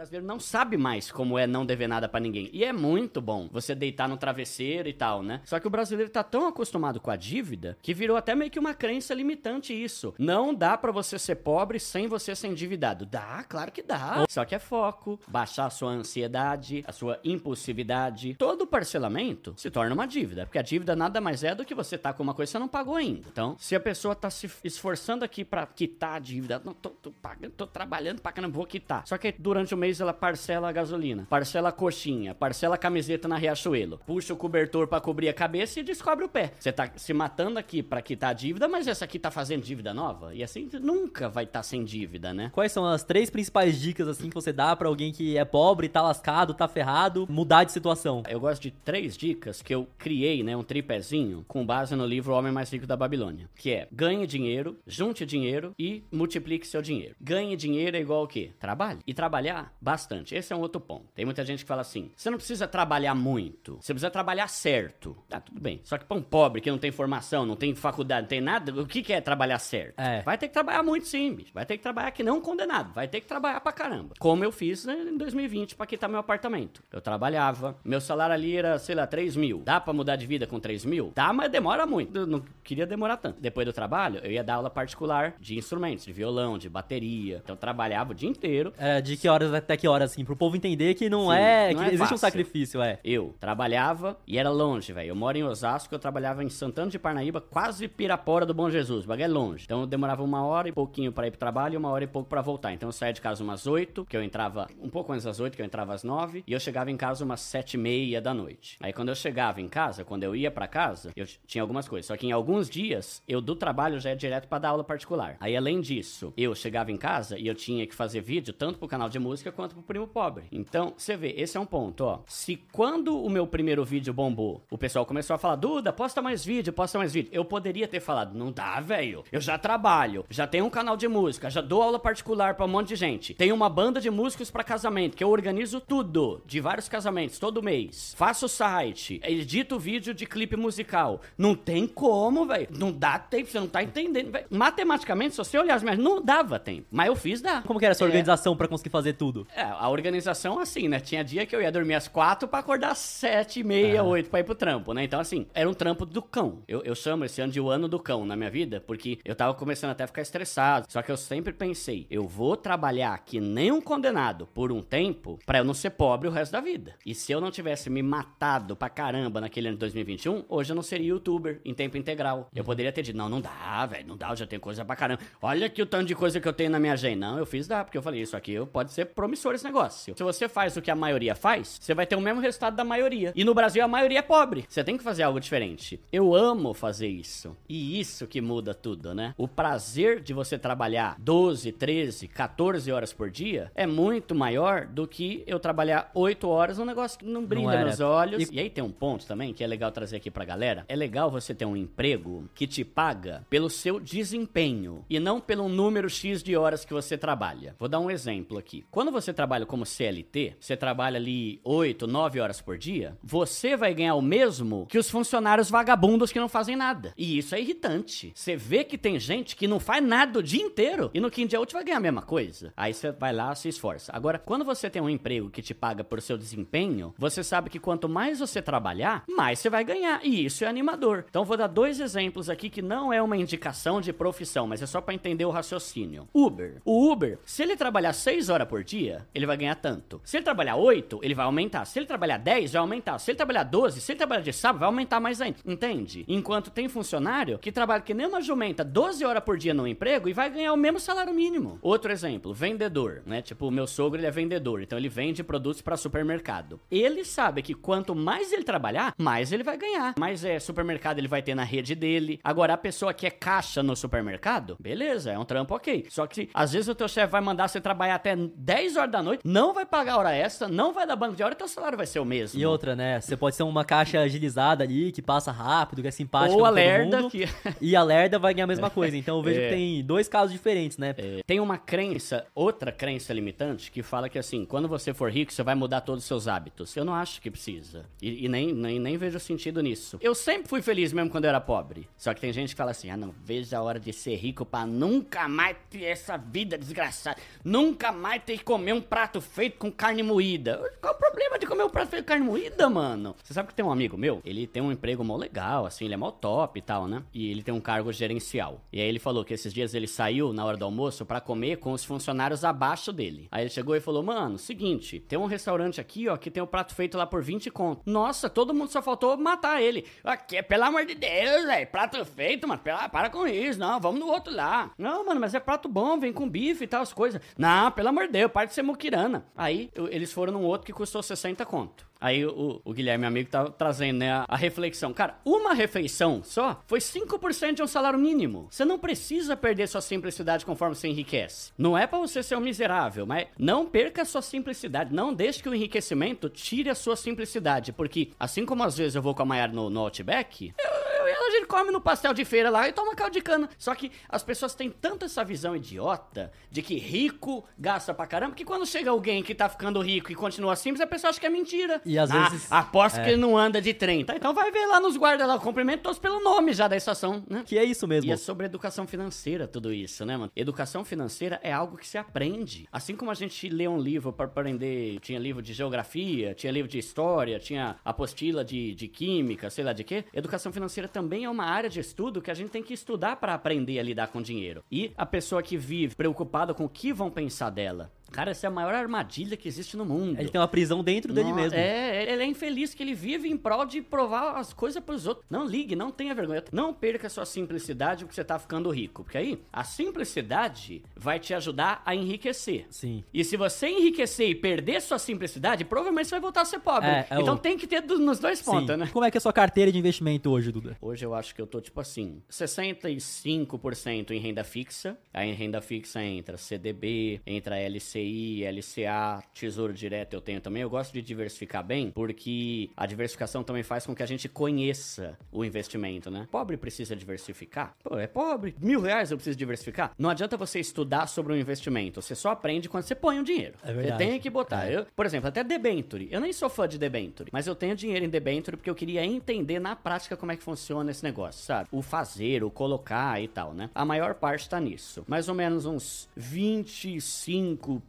Brasileiro não sabe mais como é não dever nada pra ninguém. E é muito bom você deitar no travesseiro e tal, né? Só que o brasileiro tá tão acostumado com a dívida que virou até meio que uma crença limitante isso. Não dá pra você ser pobre sem você ser endividado. Dá, claro que dá. Só que é foco, baixar a sua ansiedade, a sua impulsividade. Todo parcelamento se torna uma dívida, porque a dívida nada mais é do que você tá com uma coisa que você não pagou ainda. Então, se a pessoa tá se esforçando aqui pra quitar a dívida, não tô, tô pagando, tô trabalhando pra caramba, vou quitar. Só que durante o mês ela parcela a gasolina, parcela a coxinha, parcela a camiseta na Riachuelo, puxa o cobertor pra cobrir a cabeça e descobre o pé. Você tá se matando aqui pra quitar a dívida, mas essa aqui tá fazendo dívida nova? E assim nunca vai estar tá sem dívida, né? Quais são as três principais dicas assim que você dá pra alguém que é pobre, tá lascado, tá ferrado, mudar de situação? Eu gosto de três dicas que eu criei, né, um tripézinho, com base no livro O Homem Mais Rico da Babilônia, que é ganhe dinheiro, junte dinheiro e multiplique seu dinheiro. Ganhe dinheiro é igual ao quê? Trabalhe. E trabalhar bastante. Esse é um outro ponto. Tem muita gente que fala assim: você não precisa trabalhar muito, você precisa trabalhar certo. Tá, tudo bem. Só que pra um pobre que não tem formação, não tem faculdade, não tem nada, o que, que é trabalhar certo? É. Vai ter que trabalhar muito sim, bicho. Vai ter que trabalhar que não condenado. Vai ter que trabalhar pra caramba. Como eu fiz né, em 2020 pra quitar meu apartamento. Eu trabalhava, meu salário ali era, sei lá, 3 mil. Dá pra mudar de vida com 3 mil? Dá, mas demora muito. Eu não queria demorar tanto. Depois do trabalho, eu ia dar aula particular de instrumentos, de violão, de bateria. Então eu trabalhava o dia inteiro. É, de que horas até que horas, assim, pro povo entender que não Sim, é. não que é existe um fácil. sacrifício, é. Eu trabalhava e era longe, velho. Eu moro em Osasco, eu trabalhava em Santana de Parnaíba, quase Pirapora do Bom Jesus. O bagulho é longe. Então eu demorava uma hora e pouquinho pra ir pro trabalho e uma hora e pouco pra voltar. Então eu saía de casa umas 8, que eu entrava um pouco antes das 8, que eu entrava às 9, e eu chegava em casa umas 7 e meia da noite. Aí quando eu chegava em casa, quando eu ia pra casa, eu tinha algumas coisas. Só que em alguns dias, eu do trabalho já ia direto pra dar aula particular. Aí além disso, eu chegava em casa e eu tinha que fazer vídeo tanto pro canal de música quanto pro Primo Pobre. Então, você vê, esse é um ponto, ó. Se quando o meu primeiro vídeo bombou, o pessoal começou a falar, Duda, posta mais vídeo, posta mais vídeo. Eu poderia ter falado, não dá, velho. Eu já trabalho, já tenho um canal de música, já dou aula particular pra um monte de gente. Tenho uma banda de músicos pra casamento, que eu organizo tudo, de vários casamentos, todo mês. Faço site, edito vídeo de clipe musical. Não tem como, velho. Não dá tempo, você não tá entendendo, velho. Matematicamente, se você olhar as minhas, não dava tempo. Mas eu fiz, dá. Como que era essa É. organização pra conseguir fazer tudo? É, a organização assim, né? Tinha dia que eu ia dormir às quatro pra acordar às sete, e meia, oito pra ir pro trampo, né? Então, assim, era um trampo do cão. Eu, eu chamo esse ano de o ano do cão na minha vida, porque eu tava começando até a ficar estressado. Só que eu sempre pensei, eu vou trabalhar que nem um condenado por um tempo pra eu não ser pobre o resto da vida. E se eu não tivesse me matado pra caramba naquele ano de 2021, hoje eu não seria youtuber em tempo integral. Eu poderia ter dito, não, não dá, velho, não dá, eu já tenho coisa pra caramba. Olha aqui o tanto de coisa que eu tenho na minha agenda. Não, eu fiz dá, porque eu falei, isso aqui pode ser promissor esse negócio. Se você faz o que a maioria faz, você vai ter o mesmo resultado da maioria. E no Brasil a maioria é pobre. Você tem que fazer algo diferente. Eu amo fazer isso. E isso que muda tudo, né? O prazer de você trabalhar 12, 13, 14 horas por dia é muito maior do que eu trabalhar 8 horas num negócio que não brilha era. nos olhos. E... aí tem um ponto também que é legal trazer aqui pra galera. É legal você ter um emprego que te paga pelo seu desempenho e não pelo número X de horas que você trabalha. Vou dar um exemplo aqui. Quando você trabalha como CLT, você trabalha ali 8, 9 horas por dia, você vai ganhar o mesmo que os funcionários vagabundos que não fazem nada. E isso é irritante. Você vê que tem gente que não faz nada o dia inteiro e no quinto dia útil vai ganhar a mesma coisa. Aí você vai lá, se esforça. Agora, quando você tem um emprego que te paga por seu desempenho, você sabe que quanto mais você trabalhar, mais você vai ganhar. E isso é animador. Então vou dar dois exemplos aqui que não é uma indicação de profissão, mas é só pra entender o raciocínio. Uber. O Uber, se ele trabalhar 6 horas por dia, ele vai ganhar tanto. Se ele trabalhar 8, ele vai aumentar. Se ele trabalhar 10, vai aumentar. Se ele trabalhar 12, se ele trabalhar de sábado, vai aumentar mais ainda. Entende? Enquanto tem funcionário que trabalha que nem uma jumenta 12 horas por dia no emprego e vai ganhar o mesmo salário mínimo. Outro exemplo, vendedor, né? Tipo, o meu sogro, ele é vendedor, então ele vende produtos pra supermercado. Ele sabe que quanto mais ele trabalhar, mais ele vai ganhar. Mais é supermercado ele vai ter na rede dele. Agora a pessoa que é caixa no supermercado, beleza, é um trampo OK. Só que às vezes o teu chefe vai mandar você trabalhar até 10 horas da noite, não vai pagar hora extra, não vai dar banco de hora, teu salário vai ser o mesmo. E outra, né? Você pode ser uma caixa agilizada ali, que passa rápido, que é simpática Ou a lerda, que... E a lerda vai ganhar a mesma coisa. Então eu vejo É. que tem dois casos diferentes, né? Tem uma crença, outra crença limitante, que fala que assim, quando você for rico, você vai mudar todos os seus hábitos. Eu não acho que precisa. E, e nem, nem, nem vejo sentido nisso. Eu sempre fui feliz mesmo quando eu era pobre. Só que tem gente que fala assim: ah, não, vejo a hora de ser rico pra nunca mais ter essa vida desgraçada. Nunca mais ter que comer um prato feito com carne moída. Qual o problema de comer um prato feito com carne moída, mano? Você sabe que tem um amigo meu, ele tem um emprego mó legal, assim, ele é mó top e tal, né? E ele tem um cargo gerencial. E aí ele falou que esses dias ele saiu na hora do almoço pra comer com os funcionários abaixo dele. Aí ele chegou e falou: Mano, seguinte, tem um restaurante aqui, ó, que tem o prato feito lá por 20 conto. Nossa, todo mundo só faltou matar ele. Aqui, pelo amor de Deus, velho, prato feito, mano, pela, para com isso, não, vamos no outro lá. Não, mano, mas é prato bom, vem com bife e tal, as coisas. Não, pelo amor de Deus, para de ser muquirana. Aí eu- eles foram num outro que custou 60 conto. Aí o, o Guilherme, amigo, tava trazendo, né, a, a reflexão. Cara, uma refeição só foi 5% de um salário mínimo. Você não precisa perder sua simplicidade conforme você enriquece. Não é pra você ser um miserável, mas não perca sua simplicidade. Não deixe que o enriquecimento tire a sua simplicidade. Porque, assim como às vezes eu vou com a Maiara no, no Outback, eu e a gente come no pastel de feira lá e toma caldo de cana. Só que as pessoas têm tanto essa visão idiota de que rico gasta pra caramba, que quando chega alguém que tá ficando rico e continua simples, a pessoa acha que é mentira. E às Ah, vezes- Aposto é. que ele não anda de trem. Tá, então vai ver lá nos guardas lá, cumprimento todos pelo nome já da estação, né? Que é isso mesmo. E é sobre educação financeira tudo isso, né, mano? Educação financeira é algo que se aprende. Assim como a gente lê um livro para aprender, tinha livro de geografia, tinha livro de história, tinha apostila de, de química, sei lá de quê. Educação financeira também é uma área de estudo que a gente tem que estudar para aprender a lidar com dinheiro. E a pessoa que vive preocupada com o que vão pensar dela. Cara, essa é a maior armadilha que existe no mundo. Ele tem uma prisão dentro dele Nossa, mesmo. É, ele é infeliz que ele vive em prol de provar as coisas pros outros. Não ligue, não tenha vergonha. Não perca a sua simplicidade porque você tá ficando rico. Porque aí, a simplicidade vai te ajudar a enriquecer. Sim. E se você enriquecer e perder sua simplicidade, provavelmente você vai voltar a ser pobre. É, é então o- tem que ter do- nos dois pontos, né? Como é que é a sua carteira de investimento hoje, Duda? Hoje eu acho que eu tô tipo assim, 65% em renda fixa. Aí em renda fixa entra CDB, entra LCI, LCA, Tesouro Direto eu tenho também. Eu gosto de diversificar bem, porque a diversificação também faz com que a gente conheça o investimento, né? Pobre precisa diversificar? Pô, é pobre. Mil reais eu preciso diversificar? Não adianta você estudar sobre um investimento. Você só aprende quando você põe o dinheiro. É verdade. Você tem que botar. Eu, por exemplo, até debenture. Eu nem sou fã de debenture, mas eu tenho dinheiro em debenture porque eu queria entender na prática como é que funciona esse negócio, sabe? O fazer, o colocar e tal, né? A maior parte tá nisso. Mais ou menos uns 25%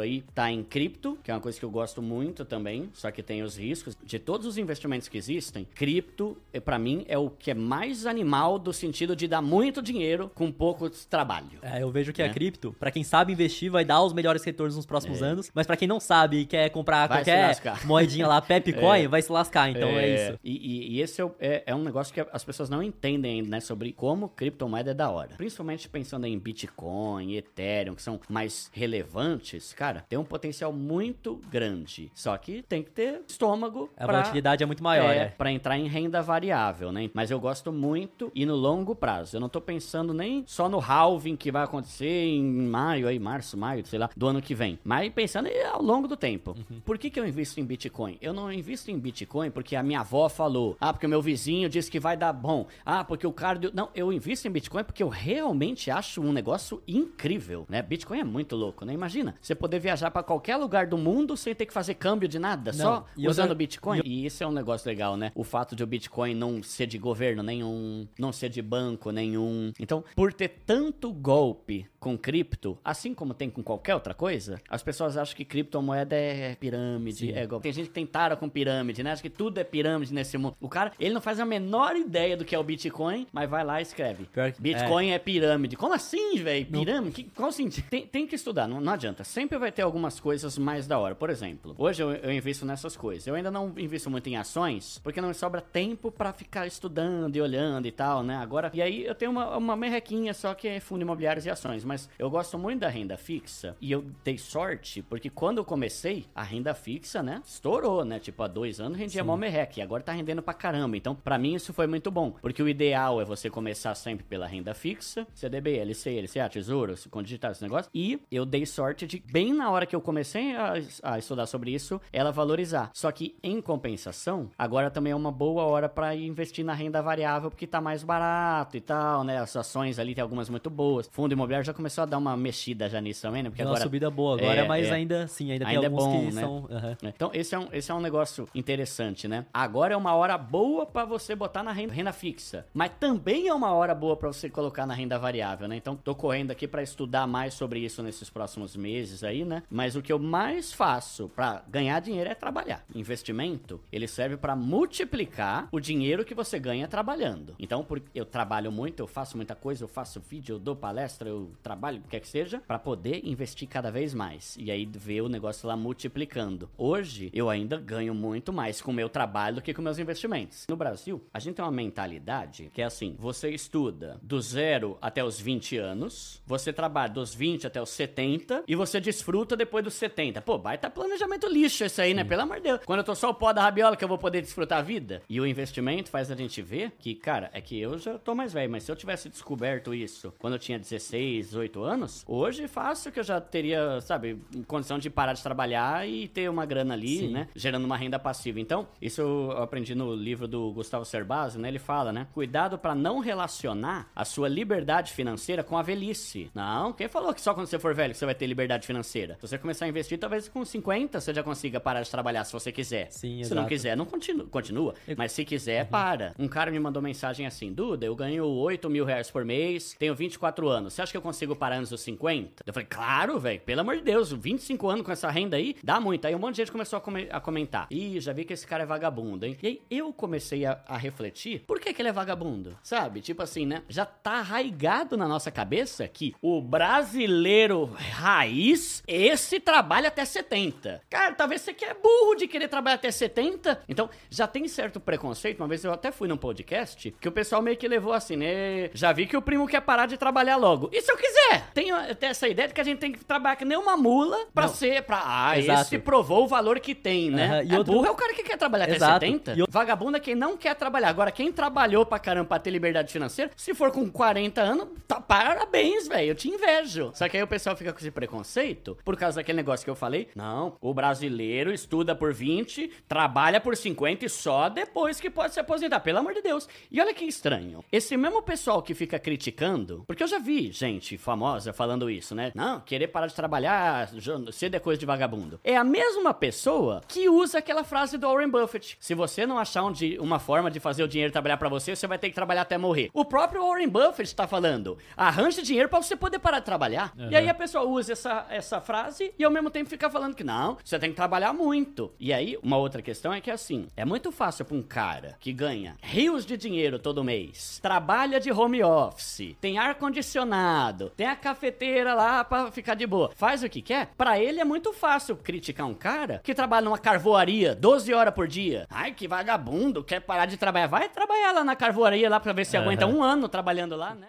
aí tá em cripto, que é uma coisa que eu gosto muito também, só que tem os riscos. De todos os investimentos que existem, cripto, eh, pra mim, é o que é mais animal do sentido de dar muito dinheiro com pouco trabalho. É, eu vejo que É. a cripto, pra quem sabe investir, vai dar os melhores retornos nos próximos anos. Mas pra quem não sabe e quer comprar É. Vai qualquer moedinha lá, Pepcoin, vai se lascar. Então é, isso. E, e- e esse é, o- é- é um negócio que as pessoas não entendem ainda, né? Sobre como criptomoeda é da hora. Principalmente pensando em Bitcoin, Ethereum, que são mais relevantes, cara, tem um potencial muito grande. Só que tem que ter estômago A pra, volatilidade é muito maior, é, é. pra entrar em renda variável, né? Mas eu gosto muito e no longo prazo. Eu não tô pensando nem só no halving que vai acontecer em maio, aí, março, maio, sei lá, do ano que vem. Mas pensando ao longo do tempo. Uhum. Por que, que eu invisto em Bitcoin? Eu não invisto em Bitcoin porque a minha avó falou. Ah, porque o meu vizinho disse que vai dar bom. Ah, porque o cara. deu- Não, eu invisto em Bitcoin porque eu realmente acho um negócio incrível, né? Bitcoin é muito louco, né? Imagina, você poder viajar pra qualquer lugar do mundo sem ter que fazer câmbio de nada, só e usando já- Bitcoin. E isso é um negócio legal, né? O fato de o Bitcoin não ser de governo nenhum, não ser de banco nenhum. Então, por ter tanto golpe com cripto, assim como tem com qualquer outra coisa, as pessoas acham que criptomoeda é pirâmide, é golpe. Tem gente que tem tara com pirâmide, né? Acha que tudo é pirâmide nesse mundo. O cara, ele não faz a menor ideia do que é o Bitcoin, mas vai lá e escreve. Pior que- Bitcoin é. pirâmide. Como assim, velho? Pirâmide? Que, qual o sentido? Tem, tem que estudar, não, não adianta. Sempre vai ter algumas coisas mais da hora. Por exemplo, hoje eu, eu invisto nessas coisas. Eu ainda não invisto muito em ações, porque não me sobra tempo pra ficar estudando e olhando e tal, né? Agora, e aí eu tenho uma, uma merrequinha só que é fundo imobiliários e ações, mas eu gosto muito da renda fixa e eu dei sorte, porque quando eu comecei, a renda fixa, né, estourou, né? Tipo, há dois anos rendia mó merreca e agora tá rendendo pra caramba. Então, pra mim isso foi muito bom, porque o ideal é você começar sempre pela renda fixa, CDB, LC, LCA, Tesouro, com digitar esse negócio, e eu dei sorte sorte de, bem na hora que eu comecei a, a estudar sobre isso, ela valorizar. Só que, em compensação, agora também é uma boa hora para investir na renda variável, porque tá mais barato e tal, né? As ações ali tem algumas muito boas. Fundo imobiliário já começou a dar uma mexida já nisso também, né? Porque Deu uma agora subida boa agora, É, mas é. ainda sim, ainda, Ainda é tem alguns bom, que né? são. aham. Então, esse é, um, esse é um negócio interessante, né? Agora é uma hora boa pra você botar na renda, renda fixa, mas também é uma hora boa pra você colocar na renda variável, né? Então, tô correndo aqui pra estudar mais sobre isso nesses próximos meses aí, né? Mas o que eu mais faço pra ganhar dinheiro é trabalhar. Investimento, ele serve pra multiplicar o dinheiro que você ganha trabalhando. Então, por, eu trabalho muito, eu faço muita coisa, eu faço vídeo, eu dou palestra, eu trabalho, o que quer que seja, pra poder investir cada vez mais. E aí ver o negócio lá multiplicando. Hoje, eu ainda ganho muito mais com o meu trabalho do que com meus investimentos. No Brasil, a gente tem uma mentalidade que é assim: você estuda do zero até os 20 anos, você trabalha dos 20 até os 70 e você desfruta depois dos 70. Pô, baita planejamento lixo esse aí, né? Pelo amor de Deus. Quando eu tô só o pó da rabiola que eu vou poder desfrutar a vida. E o investimento faz a gente ver que, cara, é que eu já tô mais velho, mas se eu tivesse descoberto isso quando eu tinha 16, 18 anos, hoje fácil que eu já teria, sabe, condição de parar de trabalhar e ter uma grana ali, Sim. né? Gerando uma renda passiva. Então, isso eu aprendi no livro do Gustavo Cerbasi, né? Ele fala, né? Cuidado pra não relacionar a sua liberdade financeira com a velhice. Não, quem falou que só quando você for velho que você vai ter liberdade financeira? Se você começar a investir, talvez com 50 você já consiga parar de trabalhar se você quiser. Sim, se não exato. quiser, não continua. continua. Mas se quiser, para. Um cara me mandou mensagem assim: Duda, eu ganho 8 mil reais por mês, tenho 24 anos. Você acha que eu consigo parar antes dos 50? Eu falei, claro, velho, pelo amor de Deus, 25 anos com essa renda aí, dá muito. Aí um monte de gente começou a, a comentar. Ih, já vi que esse cara é vagabundo, hein? E aí eu comecei a, a refletir, por que, que ele é vagabundo? Sabe? Tipo assim, né? Já tá arraigado na nossa cabeça que o brasileiro raiz, esse trabalha até 70. Cara, talvez você que é burro de querer trabalhar até 70. Então, já tem certo preconceito. Uma vez eu até fui num podcast que o pessoal meio que levou assim, né? Já vi que o primo quer parar de trabalhar logo. E se eu quiser? Tenho até essa ideia de que a gente tem que trabalhar que nem uma mula pra Não. ser. Pra, ah, Exato. esse provou o valor que tem, né? Aham, e é outro- burro é o cara que quer trabalhar Exato. até 70. E o- Vagabundo é quem não quer trabalhar. Agora, quem trabalhou pra caramba pra ter liberdade financeira, se for com 40 anos, tá, parabéns, velho. Eu te invejo. Só que aí o pessoal fica com esse preconceito por causa daquele negócio que eu falei. Não, o brasileiro estuda por 20, trabalha por 50 e só depois que pode se aposentar. Pelo amor de Deus. E olha que estranho. Esse mesmo pessoal que fica criticando, porque eu já vi gente famosa falando isso, né? Não, querer parar de trabalhar cedo é coisa de vagabundo. É a mesma pessoa que usa aquela frase do Warren Buffett. Se você não achar um uma forma de fazer o dinheiro trabalhar pra você, você vai ter que trabalhar até morrer. O próprio Warren Buffett tá falando: arranje dinheiro pra você poder parar de trabalhar. E aí a pessoa usa essa, essa frase e ao mesmo tempo fica falando que não, você tem que trabalhar muito. E aí, uma outra questão é que assim, é muito fácil pra um cara que ganha rios de dinheiro todo mês, trabalha de home office, tem ar condicionado, tem a cafeteira lá pra ficar de boa, faz o que quer. Pra ele é muito fácil criticar um cara que trabalha numa carvoaria 12 horas por dia. Ai, que vagabundo, quer parar de trabalhar. Vai trabalhar lá na carvoaria lá pra ver se Aham. aguenta um ano trabalhando lá, né?